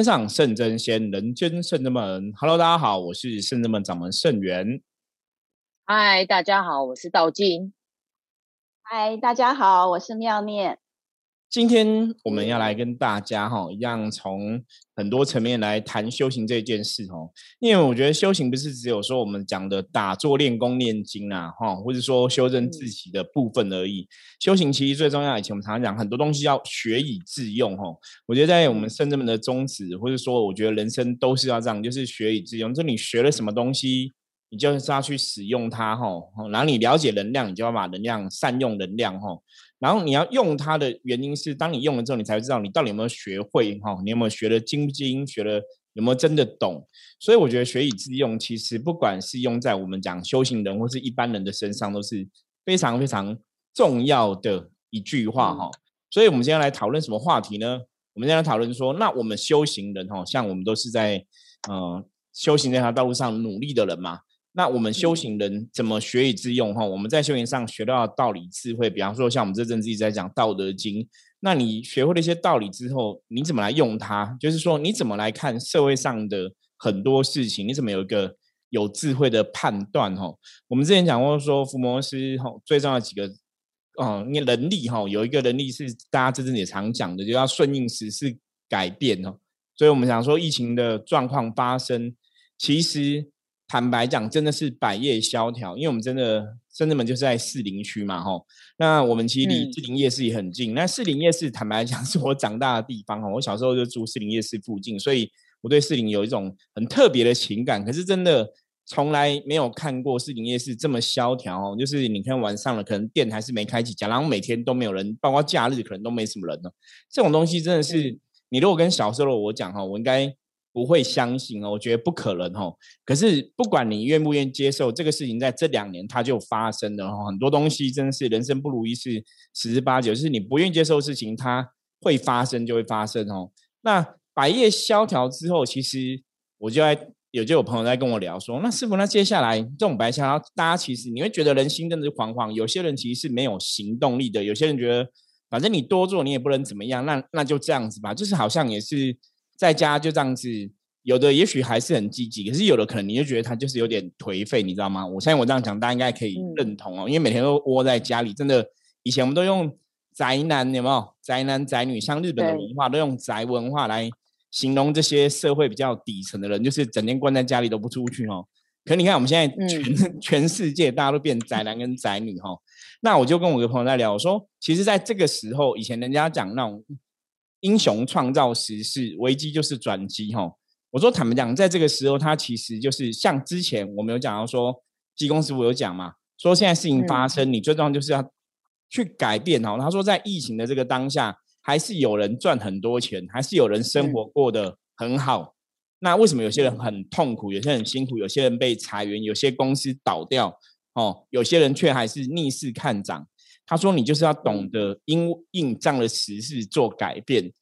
天上圣真仙，人间圣真门。Hello，大家好，我是圣真门掌门圣元。嗨，大家好，我是道静。嗨，大家好，我是妙念。今天我们要来跟大家哈一样，从很多层面来谈修行这件事哦。因为我觉得修行不是只有说我们讲的打坐练功念经啊，哈，或者说修正自己的部分而已。修行其实最重要，以前我们常常讲很多东西要学以致用哈。我觉得在我们圣人们的宗旨，或者说我觉得人生都是要这样，就是学以致用。就你学了什么东西，你就是要去使用它哈。然后你了解能量，你就要把能量善用能量哈。然后你要用它的原因是，当你用了之后，你才会知道你到底有没有学会哈，你有没有学的精不精，学了有没有真的懂。所以我觉得学以致用，其实不管是用在我们讲修行人或是一般人的身上，都是非常非常重要的一句话哈。所以我们今天来讨论什么话题呢？我们今天来讨论说，那我们修行人哈，像我们都是在呃修行这条道路上努力的人嘛。那我们修行人怎么学以致用哈？我们在修行上学到的道理智慧，比方说像我们这阵子一直在讲《道德经》，那你学会了一些道理之后，你怎么来用它？就是说你怎么来看社会上的很多事情？你怎么有一个有智慧的判断？哈，我们之前讲过说，伏魔师哈最重要的几个，哦，你能力哈，有一个能力是大家这阵子也常讲的，就要顺应时事改变哦。所以我们想说，疫情的状况发生，其实。坦白讲，真的是百业萧条，因为我们真的，深圳门就是在士林区嘛，吼。那我们其实离士林夜市也很近。那士林夜市，坦白讲，是我长大的地方，哈。我小时候就住士林夜市附近，所以我对士林有一种很特别的情感。可是真的从来没有看过士林夜市这么萧条，哦。就是你看晚上了，可能店还是没开几家，然后每天都没有人，包括假日可能都没什么人呢。这种东西真的是，你如果跟小时候的我讲，哈，我应该。不会相信哦，我觉得不可能哦。可是不管你愿不愿意接受这个事情，在这两年它就发生了哦。很多东西真的是人生不如意事十之八九，就是你不愿意接受事情，它会发生就会发生哦。那百业萧条之后，其实我就在有就有朋友在跟我聊说，那师傅，那接下来这种白萧，大家其实你会觉得人心真的是惶惶。有些人其实是没有行动力的，有些人觉得反正你多做你也不能怎么样，那那就这样子吧，就是好像也是。在家就这样子，有的也许还是很积极，可是有的可能你就觉得他就是有点颓废，你知道吗？我相信我这样讲，大家应该可以认同哦。因为每天都窝在家里，真的，以前我们都用宅男，有没有？宅男宅女，像日本的文化都用宅文化来形容这些社会比较底层的人，就是整天关在家里都不出去哦。可你看我们现在全 全世界大家都变宅男跟宅女哈，那我就跟我的朋友在聊，我说，其实在这个时候，以前人家讲那种。英雄创造时势，危机就是转机。哈，我说坦白讲，在这个时候，他其实就是像之前我们有讲到说，济公师傅有讲嘛，说现在事情发生，你最重要就是要去改变。哦，他说在疫情的这个当下，还是有人赚很多钱，还是有人生活过得很好。那为什么有些人很痛苦，有些人辛苦，有些人被裁员，有些公司倒掉，哦，有些人却还是逆势看涨？他说：“你就是要懂得因应这样的时事做改变。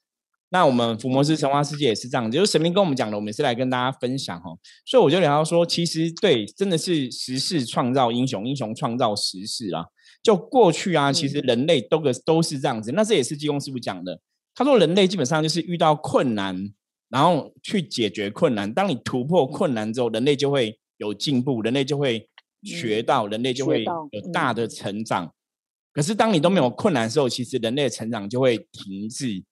那我们伏魔师神话世界也是这样，就是神明跟我们讲的，我们是来跟大家分享哦。所以我就聊到说，其实对，真的是时事创造英雄，英雄创造时事啊。就过去啊，其实人类都个都是这样子。那这也是济公师傅讲的。他说，人类基本上就是遇到困难，然后去解决困难。当你突破困难之后，人类就会有进步，人类就会学到，人类就会有大的成长。”可是，当你都没有困难的时候，其实人类的成长就会停滞。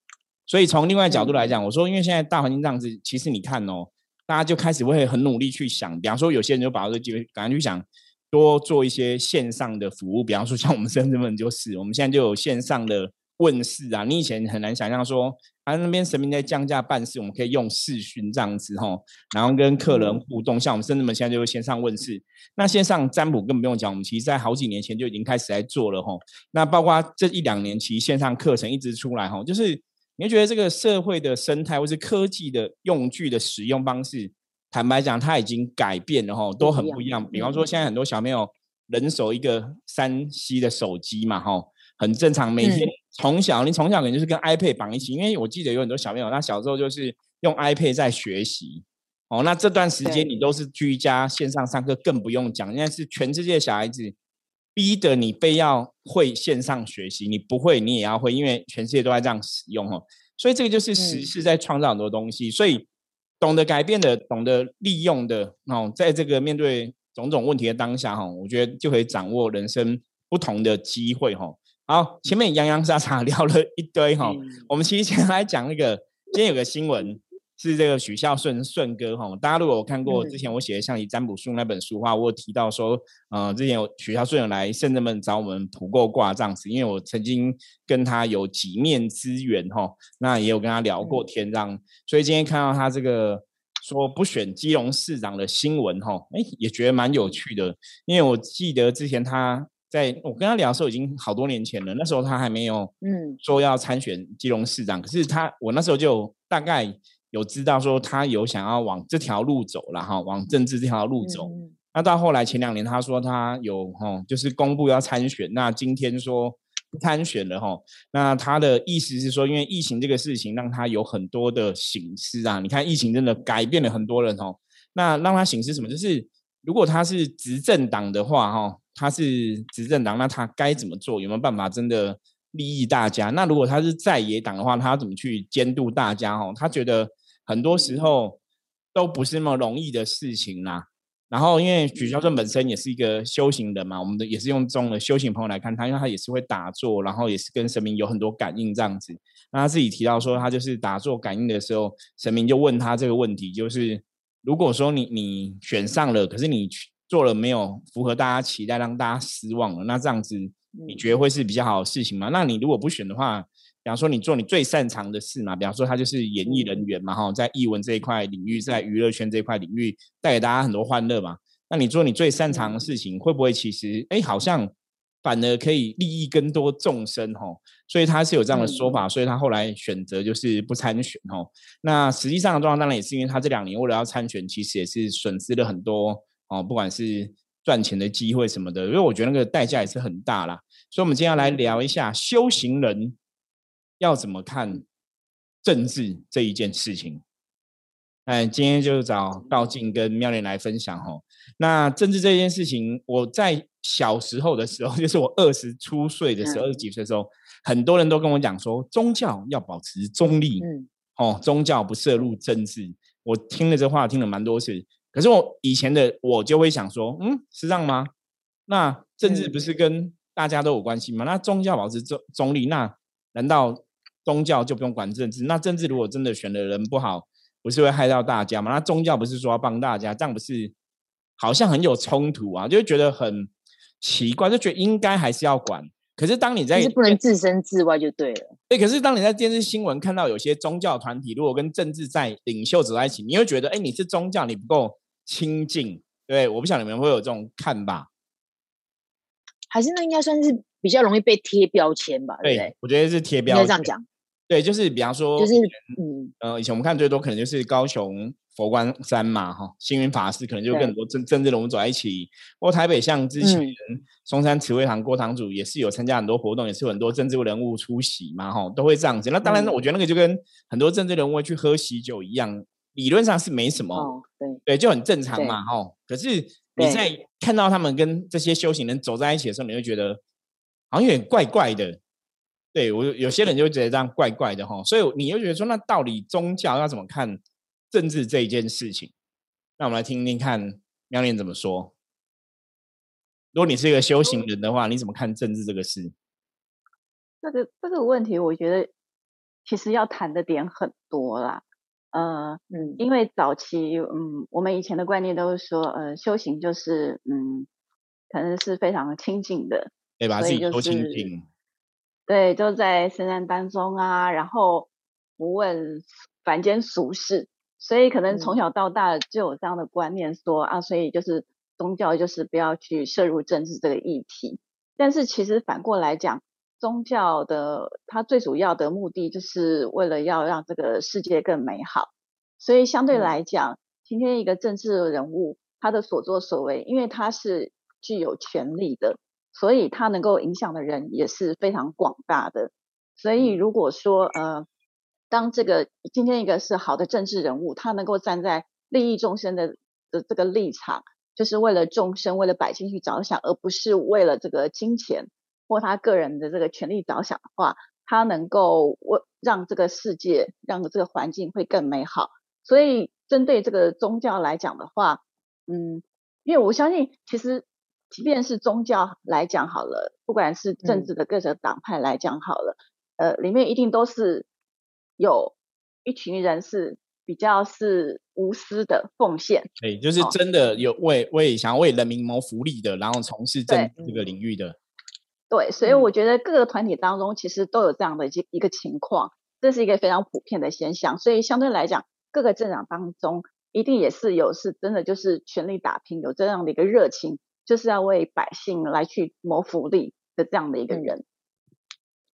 所以，从另外角度来讲，我说，因为现在大环境这样子，其实你看哦，大家就开始会很努力去想，比方说，有些人就把这个机会赶快去想，多做一些线上的服务。比方说，像我们深圳本就是，我们现在就有线上的问世啊。你以前很难想象说。啊那边神明在降价办事，我们可以用视讯这样子吼，然后跟客人互动。像我们甚至们现在就是线上问世，那线上占卜更不用讲，我们其实在好几年前就已经开始在做了吼。那包括这一两年，其实线上课程一直出来吼，就是你会觉得这个社会的生态或是科技的用具的使用方式，坦白讲，它已经改变了吼，都很不一样。比方说，现在很多小朋友人手一个三 C 的手机嘛吼。很正常，每天从小你从小可能就是跟 iPad 绑一起，因为我记得有很多小朋友，他小时候就是用 iPad 在学习。哦，那这段时间你都是居家线上上课，更不用讲，现在是全世界小孩子逼得你非要会线上学习，你不会你也要会，因为全世界都在这样使用哦。所以这个就是时事在创造很多东西。所以懂得改变的、懂得利用的，哦，在这个面对种种问题的当下，哈，我觉得就可以掌握人生不同的机会，哈。好，前面洋洋洒洒聊了一堆，哈，我们其实先来讲那个，今天有个新闻。是这个许孝顺顺哥哈，大家如果有看过之前我写的《象棋占卜术》那本书的话，我有提到说，呃，之前有许孝顺有来圣人们找我们卜过卦这样子，因为我曾经跟他有几面之缘哈，那也有跟他聊过天这样，所以今天看到他这个说不选基隆市长的新闻哈，哎，也觉得蛮有趣的，因为我记得之前他在我跟他聊的时候已经好多年前了，那时候他还没有嗯说要参选基隆市长，可是他我那时候就大概。有知道说他有想要往这条路走了哈，往政治这条路走。那到后来前两年他说他有哈，就是公布要参选。那今天说不参选了哈。那他的意思是说，因为疫情这个事情让他有很多的醒思啊。你看疫情真的改变了很多人哦。那让他醒思什么？就是如果他是执政党的话哈，他是执政党，那他该怎么做？有没有办法真的利益大家？那如果他是在野党的话，他要怎么去监督大家？哦，他觉得。很多时候都不是那么容易的事情啦。然后，因为许孝顺本身也是一个修行人嘛，我们的也是用这种的修行朋友来看他，因为他也是会打坐，然后也是跟神明有很多感应这样子。那他自己提到说，他就是打坐感应的时候，神明就问他这个问题，就是如果说你你选上了，可是你做了没有符合大家期待，让大家失望了，那这样子你觉得会是比较好的事情吗？那你如果不选的话？比方说，你做你最擅长的事嘛，比方说他就是演艺人员嘛，哈，在艺文这一块领域，在娱乐圈这一块领域带给大家很多欢乐嘛。那你做你最擅长的事情，会不会其实哎，好像反而可以利益更多众生哈？所以他是有这样的说法，所以他后来选择就是不参选哦。那实际上的状况当然也是因为他这两年为了要参选，其实也是损失了很多哦，不管是赚钱的机会什么的，因为我觉得那个代价也是很大啦。所以，我们今天来聊一下修行人。要怎么看政治这一件事情？哎，今天就找道静跟妙莲来分享哦。那政治这件事情，我在小时候的时候，就是我二十出岁的时候，二十几岁的时候，很多人都跟我讲说，宗教要保持中立，嗯，哦，宗教不涉入政治。我听了这话听了蛮多次，可是我以前的我就会想说，嗯，是这样吗？那政治不是跟大家都有关系吗？那宗教保持中中立，那难道？宗教就不用管政治，那政治如果真的选的人不好，不是会害到大家吗？那宗教不是说要帮大家，这样不是好像很有冲突啊？就觉得很奇怪，就觉得应该还是要管。可是当你在，是不能置身事外就对了。对，可是当你在电视新闻看到有些宗教团体如果跟政治在领袖走在一起，你会觉得，哎，你是宗教，你不够亲近。对，我不晓得你们会有这种看法？还是那应该算是比较容易被贴标签吧？对，我觉得是贴标签。这样讲。对，就是比方说，就是嗯呃，以前我们看最多可能就是高雄佛光山嘛，哈，星云法师可能就跟很多政政治人物走在一起。或台北像之前松山慈惠堂郭堂主也是有参加很多活动，也是有很多政治人物出席嘛，哈，都会这样子。那当然，我觉得那个就跟很多政治人物去喝喜酒一样，理论上是没什么，对对，就很正常嘛，哈。可是你在看到他们跟这些修行人走在一起的时候，你会觉得好像有点怪怪的。对我有些人就觉得这样怪怪的哈，所以你又觉得说，那到底宗教要怎么看政治这一件事情？那我们来听听看妙念怎么说。如果你是一个修行人的话，你怎么看政治这个事？这个这个问题，我觉得其实要谈的点很多啦。呃嗯，因为早期嗯，我们以前的观念都是说，呃，修行就是嗯，可能是非常亲近的，对吧自己多清净。对，就在深山当中啊，然后不问凡间俗事，所以可能从小到大就有这样的观念，说啊，所以就是宗教就是不要去涉入政治这个议题。但是其实反过来讲，宗教的它最主要的目的就是为了要让这个世界更美好。所以相对来讲，今天一个政治人物他的所作所为，因为他是具有权力的。所以他能够影响的人也是非常广大的。所以如果说呃，当这个今天一个是好的政治人物，他能够站在利益众生的的这个立场，就是为了众生、为了百姓去着想，而不是为了这个金钱或他个人的这个权利着想的话，他能够为让这个世界、让这个环境会更美好。所以，针对这个宗教来讲的话，嗯，因为我相信，其实即便是宗教来讲好了，不管是政治的各个党派来讲好了，呃，里面一定都是有一群人是比较是无私的奉献，对，就是真的有为为想要为人民谋福利的，然后从事政治这个领域的。对，所以我觉得各个团体当中其实都有这样的一一个情况，这是一个非常普遍的现象。所以相对来讲，各个政党当中一定也是有是真的就是全力打拼，有这样的一个热情，就是要为百姓来去谋福利的这样的一个人。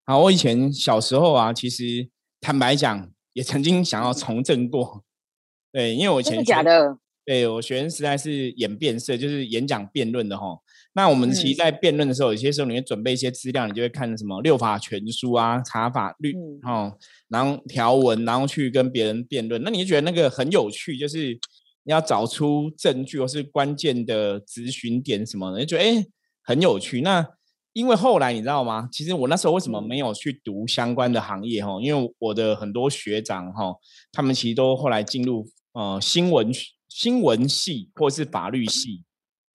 好，我以前小时候啊，其实坦白讲，也曾经想要从政过。对，因为我以前假的。对我学生时代是演辩社，就是演讲辩论的哈。那我们其实，在辩论的时候，有些时候你会准备一些资料，你就会看什么六法全书啊、查法律哦，然后条文，然后去跟别人辩论。那你就觉得那个很有趣，就是你要找出证据或是关键的咨询点什么的，就觉得哎很有趣。那因为后来你知道吗？其实我那时候为什么没有去读相关的行业哈？因为我的很多学长哈，他们其实都后来进入呃新闻。新闻系或是法律系，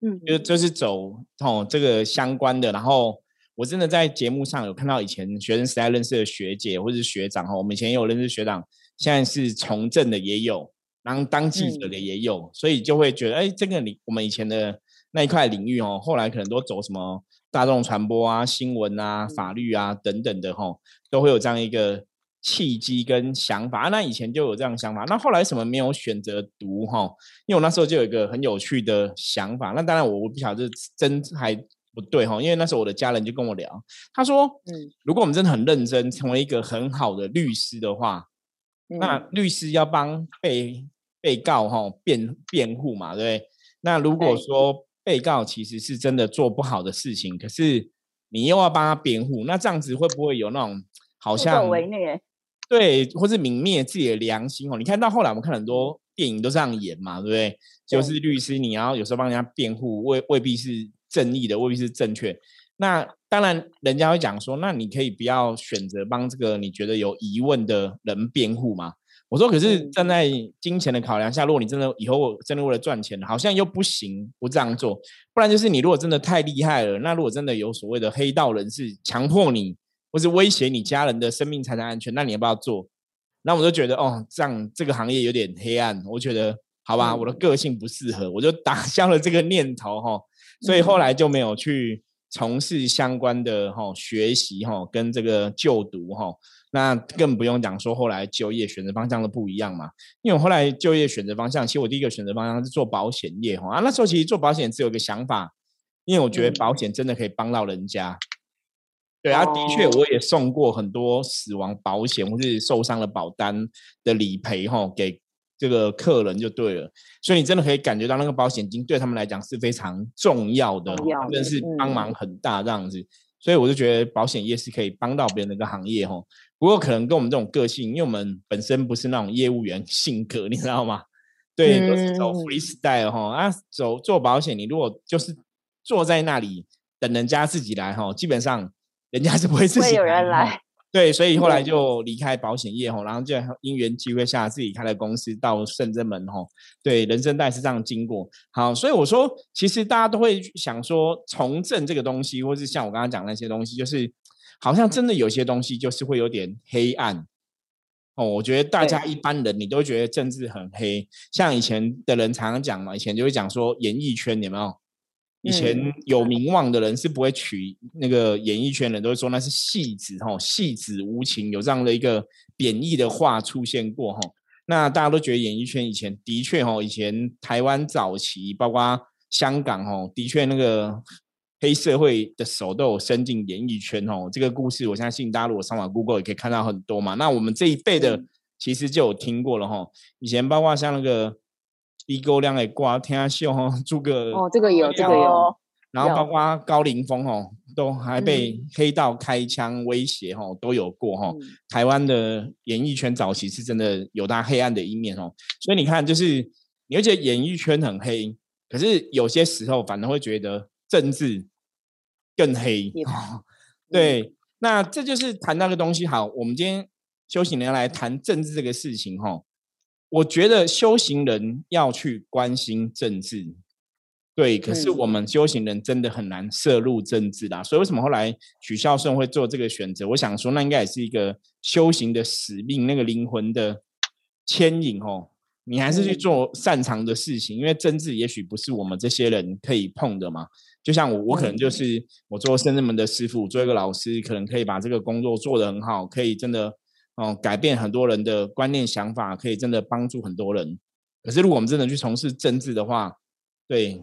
嗯，就就是走哦这个相关的。然后我真的在节目上有看到以前学生时代认识的学姐或者是学长哈，我们以前也有认识学长，现在是从政的也有，然后当记者的也有，所以就会觉得哎，这个领我们以前的那一块领域哦，后来可能都走什么大众传播啊、新闻啊、法律啊等等的哈，都会有这样一个。契机跟想法，那以前就有这样想法，那后来什么没有选择读哈？因为我那时候就有一个很有趣的想法，那当然我我不晓得真还不对哈，因为那时候我的家人就跟我聊，他说，嗯，如果我们真的很认真成为一个很好的律师的话，那律师要帮被被告哈辩辩护嘛，对不对？那如果说被告其实是真的做不好的事情，可是你又要帮他辩护，那这样子会不会有那种好像？对，或是泯灭自己的良心哦。你看到后来，我们看很多电影都这样演嘛，对不对？就是律师，你要有时候帮人家辩护，未未必是正义的，未必是正确。那当然，人家会讲说，那你可以不要选择帮这个你觉得有疑问的人辩护嘛？我说，可是站在金钱的考量下，如果你真的以后真的为了赚钱，好像又不行不这样做。不然就是你如果真的太厉害了，那如果真的有所谓的黑道人士强迫你。或是威胁你家人的生命财产安全，那你要不要做？那我就觉得哦，这样这个行业有点黑暗。我觉得好吧，我的个性不适合，我就打消了这个念头哈。所以后来就没有去从事相关的哈学习哈，跟这个就读哈。那更不用讲说后来就业选择方向都不一样嘛。因为我后来就业选择方向，其实我第一个选择方向是做保险业哈。啊，那时候其实做保险只有个想法，因为我觉得保险真的可以帮到人家。对啊，的确，我也送过很多死亡保险或是受伤的保单的理赔哈，给这个客人就对了。所以你真的可以感觉到那个保险金对他们来讲是非常重要的，真的是帮忙很大这样子。所以我就觉得保险业是可以帮到别人的一个行业哈。不过可能跟我们这种个性，因为我们本身不是那种业务员性格，你知道吗？对，都是走 freestyle 哈啊，走做保险，你如果就是坐在那里等人家自己来哈，基本上。人家是不会自己有人来，对，所以后来就离开保险业吼，然后就因缘机会下自己开了公司到圣真门吼，对，人生代是这样经过。好，所以我说，其实大家都会想说，从政这个东西，或是像我刚刚讲那些东西，就是好像真的有些东西就是会有点黑暗哦。我觉得大家一般人你都觉得政治很黑，像以前的人常常讲嘛，以前就会讲说演艺圈有没有？以前有名望的人是不会娶那个演艺圈人，都会说那是戏子哈，戏子无情，有这样的一个贬义的话出现过哈。那大家都觉得演艺圈以前的确哈，以前台湾早期，包括香港哈，的确那个黑社会的手都有伸进演艺圈哦。这个故事我相信大家如果上网 Google 也可以看到很多嘛。那我们这一辈的其实就有听过了哈。以前包括像那个。低沟量的挂听秀哈，诸葛哦，这个有，这个有，然后包括高凌风哦，都还被黑道开枪威胁哈，都有过哈。台湾的演艺圈早期是真的有它黑暗的一面哦，所以你看，就是你会觉得演艺圈很黑，可是有些时候反而会觉得政治更黑。对，那这就是谈那个东西。好，我们今天修行人要来谈政治这个事情，哈，我觉得修行人要去关心政治，对，可是嗯我们修行人真的很难涉入政治啦。所以为什么后来许孝顺会做这个选择？我想说，那应该也是一个修行的使命，那个灵魂的牵引哦。你还是去嗯做擅长的事情，因为政治也许不是我们这些人可以碰的嘛。就像我，我可能就嗯是我做圣人门的师傅，做一个老师，可能可以把这个工作做得很好，可以真的哦、改变很多人的观念想法，可以真的帮助很多人。可是如果我们真的去从事政治的话，对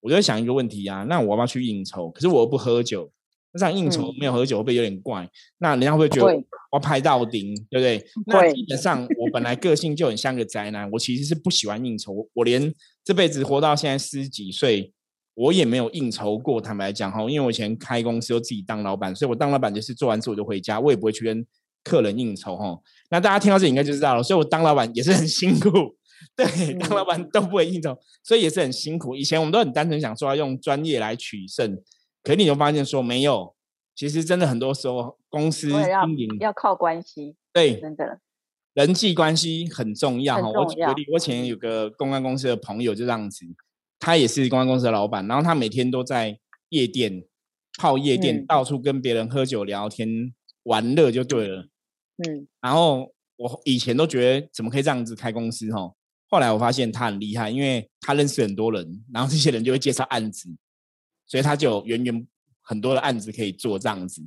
我就在想一个问题啊，那我要不要去应酬？可是我又不喝酒，那这样应酬嗯没有喝酒会不会有点怪？那人家会不会觉得我要拍到顶，对不对？那基本上我本来个性就很像个宅男，我其实是不喜欢应酬，我我连这辈子活到现在四十几岁，我也没有应酬过。坦白讲哈，因为我以前开公司又自己当老板，所以我当老板就是做完事我就回家，我也不会去跟客人应酬哈。那大家听到这里应该就知道了，所以我当老板也是很辛苦，对，当老板都不会应酬，所以也是很辛苦。以前我们都很单纯想说要用专业来取胜，可是你就发现说没有，其实真的很多时候公司经营要靠关系，对真的。人际关系很重要很哈。我举个例，我以前有个公关公司的朋友就这样子，他也是公关公司的老板，然后他每天都在夜店泡夜店，嗯到处跟别人喝酒聊天玩乐就对了。嗯然后我以前都觉得怎么可以这样子开公司哈，后来我发现他很厉害，因为他认识很多人，然后这些人就会介绍案子，所以他就有源源很多的案子可以做这样子。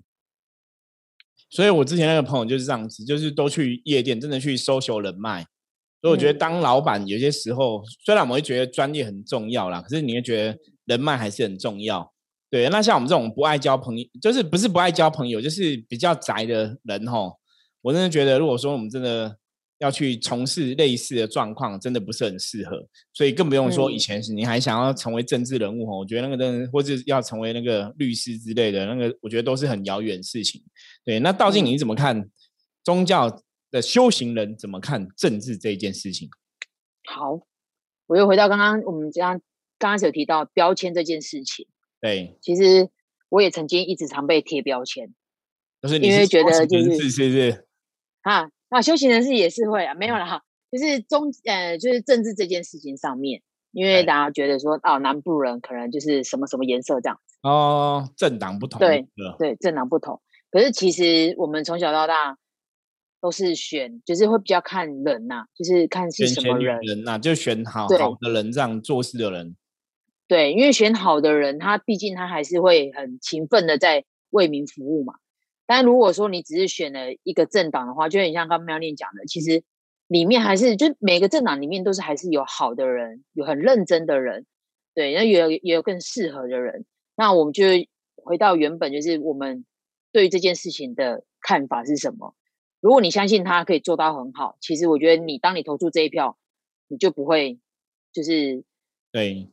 所以我之前那个朋友就是这样子，就是都去夜店，真的去搜求人脉。所以我觉得嗯当老板有些时候，虽然我们会觉得专业很重要啦，可是你会觉得人脉还是很重要。对，那像我们这种不爱交朋友，就是不是不爱交朋友，就是比较宅的人吼，我真的觉得，如果说我们真的要去从事类似的状况，真的不是很适合。所以更不用说以嗯前是你还想要成为政治人物吼，我觉得那个真的，或者要成为那个律师之类的，那个我觉得都是很遥远的事情。对，那道静你怎么看宗教的修行人怎么看政治这一件事情？好，我又回到刚刚我们这样刚开始有提到标签这件事情，对，其实我也曾经一直常被贴标签就是你因为觉是修行得就是是不是？啊。那修行人士也是会啊，没有了哈，就是中呃就是政治这件事情上面，因为大家觉得说哦南部人可能就是什么什么颜色这样，哦，政党不同对，对政党不同，可是其实我们从小到大都是选，就是会比较看人呐、就是看是什么人，人呐、就选好好的人，这样做事的人。对，因为选好的人，他毕竟他还是会很勤奋的在为民服务嘛。但如果说你只是选了一个政党的话，就很像刚刚妙念讲的，其实里面还是就每个政党里面都是还是有好的人，有很认真的人，对，那也有也有更适合的人。那我们就回到原本，就是我们对于这件事情的看法是什么？如果你相信他可以做到很好，其实我觉得你当你投出这一票，你就不会就是对，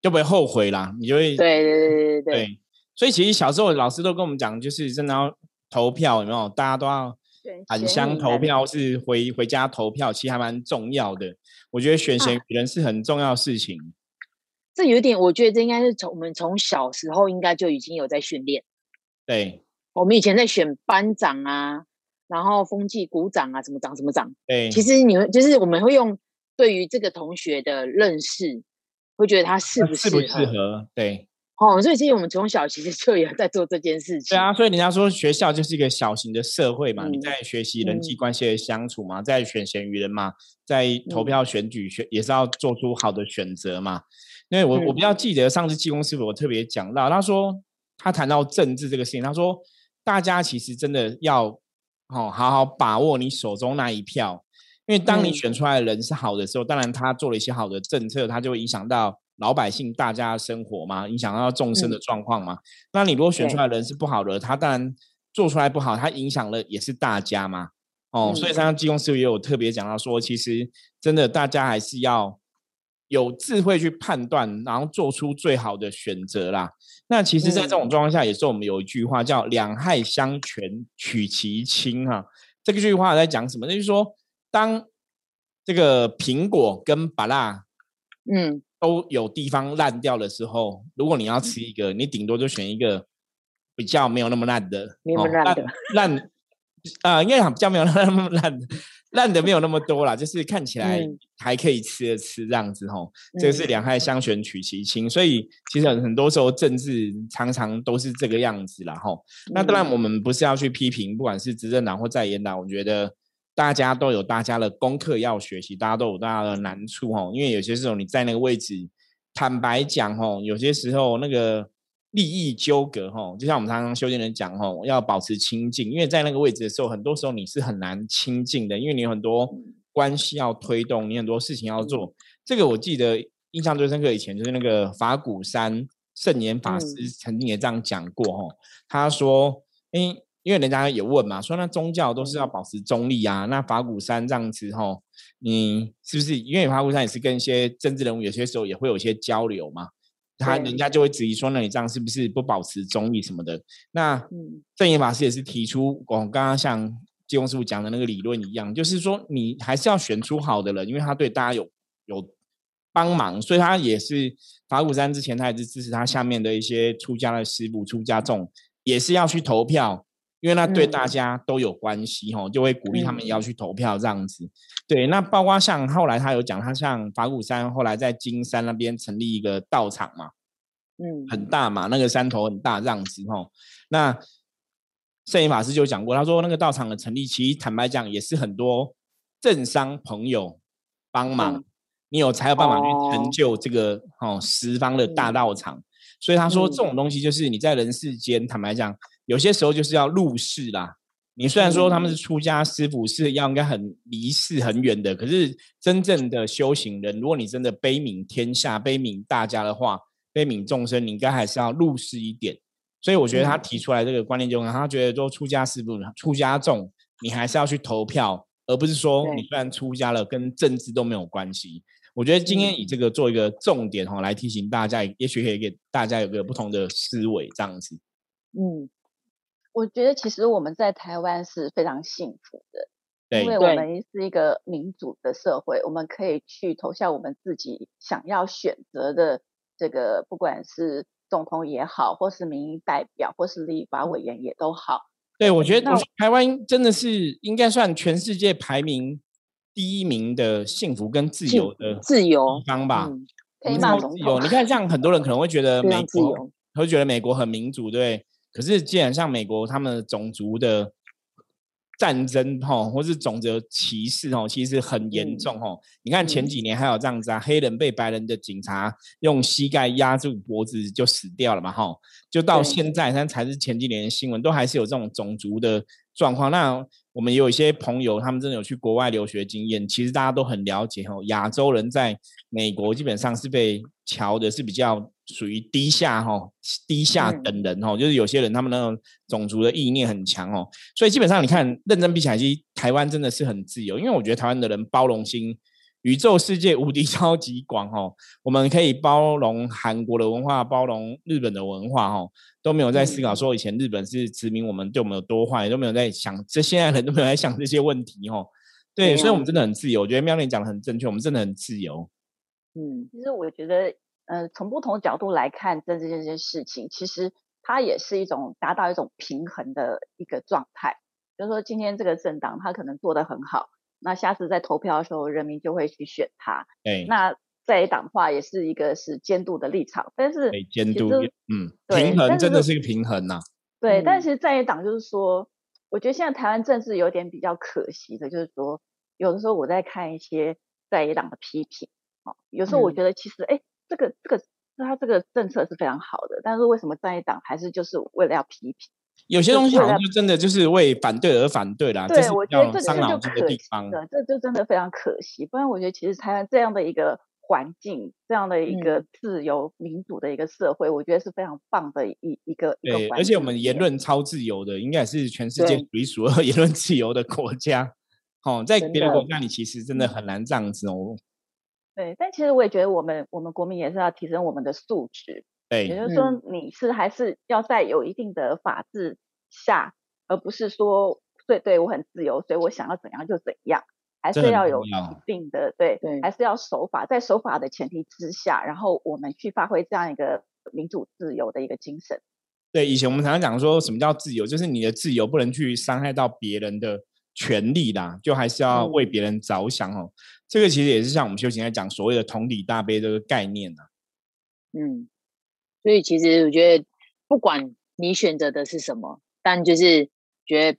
就不会后悔啦，你就会对对对对对对所以其实小时候老师都跟我们讲，就是真的要投票，有没有？大家都要选返贤与能乡投票，是回回家投票，其实还蛮重要的。我觉得选贤人是很重要的事情。这有一点，我觉得这应该是从我们从小时候应该就已经有在训练。对我们以前在选班长啊，然后风纪鼓掌啊，什么长什么长，对，其实你会就是我们会用对于这个同学的认识，会觉得他适不那适不适合？对哦，所以其实我们从小其实就有在做这件事情。对啊，所以人家说学校就是一个小型的社会嘛，你嗯在学习人际嗯。关系的相处嘛，在选贤与人嘛，在投嗯。票选举选也是要做出好的选择嘛。因为我我嗯比较记得上次济公师傅我特别讲到，他说他谈到政治这个事情，他说大家其实真的要哦好好把握你手中那一票，因为当你嗯。选出来的人是好的时候，当然他做了一些好的政策，他就会影响到老百姓大家的生活嘛，影响到众生的嗯状况嘛。那你如果选出对来的人是不好的，他当然做出来不好，他影响了也是大家嘛。哦，所以嗯刚刚技工师傅也有特别讲到说，其实真的大家还是要有智慧去判断，然后做出最好的选择啦。那其实，在这种嗯状况下，也是我们有一句话叫“两害相权取其轻”哈。这个句话在讲什么？那就是说，当这个苹果跟芭拉嗯都有地方烂掉的时候，如果你要吃一个，你顶多就选一个比较没有那么烂的，没那么哦烂的烂啊，应该讲比较没有那么烂，烂的没有那么多啦，就是看起来还可以吃的吃这样子吼。这个是两害相权取其轻，所以其实很多时候政治常常都是这个样子啦吼。那当然我们不是要去批评，不管是执政党或在野党，我觉得大家都有大家的功课要学习，大家都有大家的难处哦。因为有些时候你在那个位置，坦白讲哦，有些时候那个。利益纠葛，哦，就像我们常常修行人讲，哦，要保持清净，因为在那个位置的时候，很多时候你是很难清净的，因为你有很多关系要推动，你很多事情要做。这个我记得印象最深刻，以前就是那个法鼓山圣严法师曾经也这样讲过，哦，他说，因因为人家也问嘛，说那宗教都是要保持中立啊，那法鼓山这样子，吼，你是不是？因为法鼓山也是跟一些政治人物有些时候也会有一些交流嘛。他人家就会质疑说，那你这样是不是不保持中立什么的？那正言法师也是提出，我刚刚像金庸师傅讲的那个理论一样，就是说你还是要选出好的人，因为他对大家有有帮忙，所以他也是法鼓山之前他也是支持他下面的一些出家的师傅、出家众，也是要去投票。因为那对大家都有关系哈，就会鼓励他们也要去投票这样子。对，那包括像后来他有讲，他像法鼓山后来在金山那边成立一个道场嘛，嗯，很大嘛，那个山头很大这样子哈。那圣严法师就讲过，他说那个道场的成立，其实坦白讲也是很多政商朋友帮忙，你有才有办法去成就这个哦十方的大道场。所以他说这种东西就是你在人世间坦白讲。有些时候就是要入世啦。你虽然说他们是出家师傅，是要应该很离世很远的，可是真正的修行人，如果你真的悲悯天下、悲悯大家的话，悲悯众生，你应该还是要入世一点。所以我觉得他提出来这个观念，就他觉得说出家师傅、出家众，你还是要去投票，而不是说你虽然出家了，跟政治都没有关系。我觉得今天以这个做一个重点哈，来提醒大家，也许可以给大家有个不同的思维，这样子。嗯。我觉得其实我们在台湾是非常幸福的，因为我们是一个民主的社会，我们可以去投下我们自己想要选择的这个，不管是总统也好，或是民意代表，或是立法委员也都好。对，我觉得台湾真的是应该算全世界排名第一名的幸福跟自由的自由地方吧。可以骂总统，你看，像很多人可能会觉得美国，会觉得美国很民主，对。可是，既然像美国，他们种族的战争哈，或是种族歧视哦，其实很严重哦。你看前几年还有这样子啊，黑人被白人的警察用膝盖压住脖子就死掉了嘛哈。就到现在，那才是前几年的新闻，都还是有这种种族的状况。那我们也有一些朋友，他们真的有去国外留学经验，其实大家都很了解哦。亚洲人在美国基本上是被瞧的是比较。属于低下哈，低下等人哈，就是有些人他们那种种族的意念很强哦，所以基本上你看认真比起来，其实台湾真的是很自由，因为我觉得台湾的人包容心，宇宙世界无敌超级广哦，我们可以包容韩国的文化，包容日本的文化哦，都没有在思考说以前日本是殖民我们对我们有多坏，都没有在想，这现在人都没有在想这些问题哦，对，所以我们真的很自由，我觉得妙玲讲的很正确，我们真的很自由。嗯，其实我觉得。呃，从不同角度来看政治这件事情，其实它也是一种达到一种平衡的一个状态。就是说，今天这个政党他可能做得很好，那下次在投票的时候，人民就会去选他。对。那在野党话也是一个是监督的立场，但是监督，嗯，平衡真的是一个平衡呐。对，但是其实在野党就是说，我觉得现在台湾政治有点比较可惜的，就是说，有的时候我在看一些在野党的批评，哦，有时候我觉得其实，哎。这个这个，那他这个政策是非常好的，但是为什么在野党还是就是为了要批评？有些东西好像就真的就是为反对而反对啦。对，我觉得这伤脑筋的地方。这就真的非常可惜。不然，我觉得其实台湾这样的一个环境，这样的一个自由民主的一个社会，我觉得是非常棒的一一个。对，而且我们言论超自由的，应该也是全世界数一数二言论自由的国家。哦，在别的国家，你其实真的很难这样子哦。对，但其实我也觉得我们我们国民也是要提升我们的素质。对，也就是说，你是还是要在有一定的法治下，而不是说，对对我很自由，所以我想要怎样就怎样，还是要有一定的对对，还是要守法，在守法的前提之下，然后我们去发挥这样一个民主自由的一个精神。对，以前我们常常讲说什么叫自由，就是你的自由不能去伤害到别人的权利啦，就还是要为别人着想哦。这个其实也是像我们修行在讲所谓的同理大悲这个概念呐。嗯，所以其实我觉得，不管你选择的是什么，但就是觉得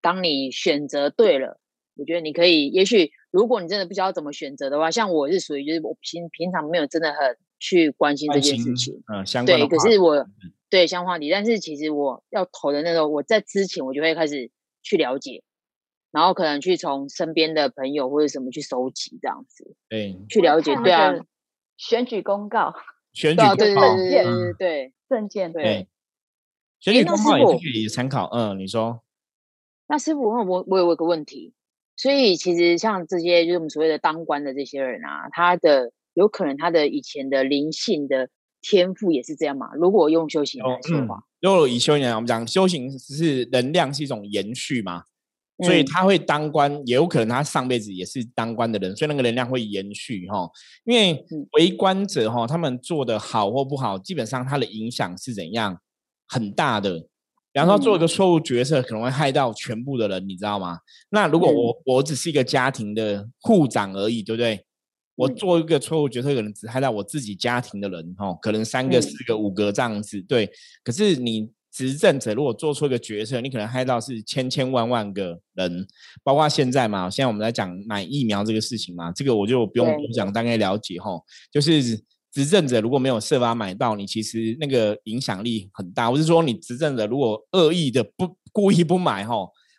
当你选择对了，我觉得你可以，也许如果你真的不知道怎么选择的话，像我是属于就是我平平常没有真的很去关心这件事情，嗯，相关对，可是我对相关话题，但是其实我要投的那时候，我在之前我就会开始去了解。然后可能去从身边的朋友或者什么去收集这样子，对，去了解，对啊，选举公告，选举公告，对对对对对，证件，对，选举公报也是可以参考。嗯，你说，那师傅，我我我有一个问题，所以其实像这些就是我们所谓的当官的这些人啊，他的有可能他的以前的灵性的天赋也是这样嘛？如果用修行来说话，如果以修行来，我们讲修行是能量是一种延续嘛？所以他会当官，也有可能他上辈子也是当官的人，所以那个能量会延续哈。因为为官者哈，他们做的好或不好，基本上他的影响是怎样很大的。比方说做一个错误决策，可能会害到全部的人，你知道吗？那如果我我只是一个家庭的护长而已，对不对？我做一个错误决策，可能只害到我自己家庭的人哈，可能三个、四个、五个这样子。对，可是你。执政者如果做出一个决策，你可能害到是千千万万个人，包括现在嘛，现在我们在讲买疫苗这个事情嘛，这个我就不用多讲，大概了解哈。就是执政者如果没有设法买到，你其实那个影响力很大。我是说，你执政者如果恶意的不故意不买哈，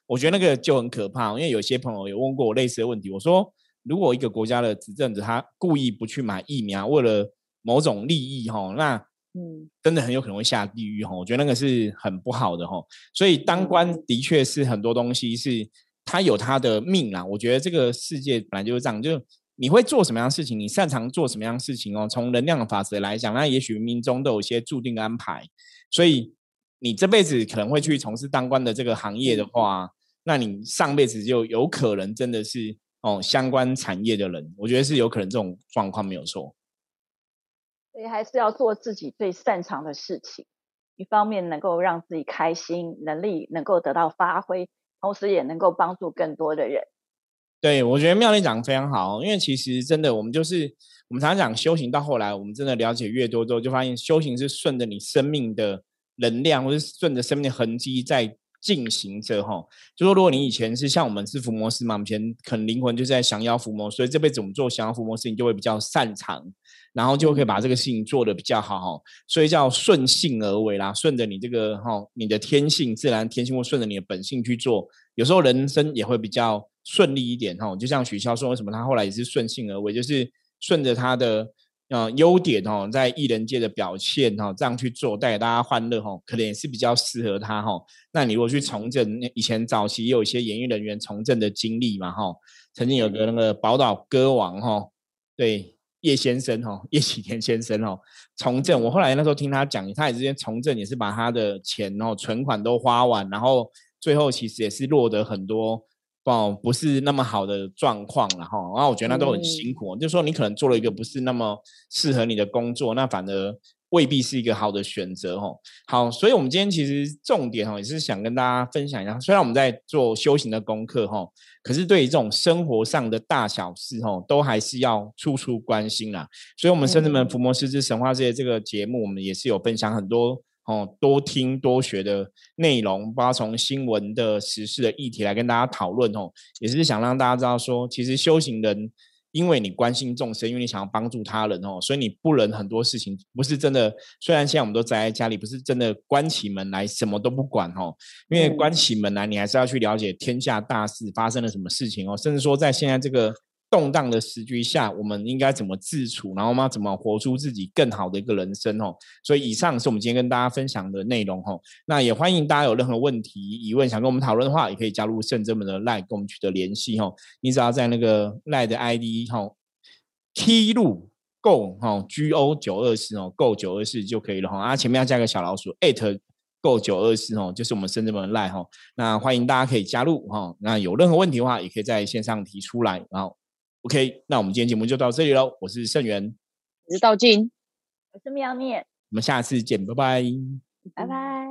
我觉得那个就很可怕。因为有些朋友有问过我类似的问题，我说如果一个国家的执政者他故意不去买疫苗，为了某种利益哈，那。嗯，真的很有可能会下地狱哈，我觉得那个是很不好的哈。所以当官的确是很多东西是他有他的命啦。我觉得这个世界本来就是这样，就你会做什么样的事情，你擅长做什么样的事情哦。从能量的法则来讲，那也许冥冥中都有一些注定的安排。所以你这辈子可能会去从事当官的这个行业的话，那你上辈子就有可能真的是哦相关产业的人。我觉得是有可能这种状况没有错。所以还是要做自己最擅长的事情，一方面能够让自己开心，能力能够得到发挥，同时也能够帮助更多的人。对，我觉得妙丽讲的非常好，因为其实真的，我们就是我们常常讲修行，到后来我们真的了解越多之后，就发现修行是顺着你生命的能量，或是顺着生命的痕迹在。进行着哈，就说如果你以前是像我们是伏魔师嘛，以前可能灵魂就是在降妖伏魔，所以这辈子我们做降妖伏魔事情就会比较擅长，然后就可以把这个事情做得比较好哈，所以叫顺性而为啦，顺着你这个哈，你的天性自然天性或顺着你的本性去做，有时候人生也会比较顺利一点哈。就像许潇说，为什么他后来也是顺性而为，就是顺着他的。呃，优点哦，在艺人界的表现哈，这样去做带给大家欢乐哈，可能也是比较适合他哈。那你如果去从政，以前早期也有一些演艺人员从政的经历嘛哈，曾经有个那个宝岛歌王哈，对叶先生哈，叶启田先生哦，从政。我后来那时候听他讲，他也之前从政也是把他的钱哦存款都花完，然后最后其实也是落得很多。哦不是那么好的状况了哈，然后我觉得那都很辛苦，就说你可能做了一个不是那么适合你的工作，那反而未必是一个好的选择哦。好，所以我们今天其实重点哈也是想跟大家分享一下，虽然我们在做修行的功课哈，可是对于这种生活上的大小事哈，都还是要处处关心啦。所以，我们圣子们伏魔师之神话这些这个节目，我们也是有分享很多。哦，多听多学的内容，包括从新闻的时事的议题来跟大家讨论哦，也是想让大家知道说，其实修行人，因为你关心众生，因为你想要帮助他人哦，所以你不能很多事情不是真的。虽然现在我们都宅在家里，不是真的关起门来什么都不管哦，因为关起门来，你还是要去了解天下大事发生了什么事情哦，甚至说在现在这个。动荡的时局下，我们应该怎么自处？然后嘛，怎么活出自己更好的一个人生哦？所以以上是我们今天跟大家分享的内容哦。那也欢迎大家有任何问题、疑问想跟我们讨论的话，也可以加入圣真们的 Line 跟我们取得联系哦。你只要在那个 Line 的 ID 哈，T 路 Go 哈 G O 九二四哦，Go 九二四就可以了哈。啊，前面要加个小老鼠 at Go 九二四哦，就是我们深圳们的 Line 哈。那欢迎大家可以加入哈。那有任何问题的话，也可以在线上提出来，然后。OK，那我们今天节目就到这里喽。我是盛元，我是道静，我是妙面，我们下次见，拜拜，拜拜。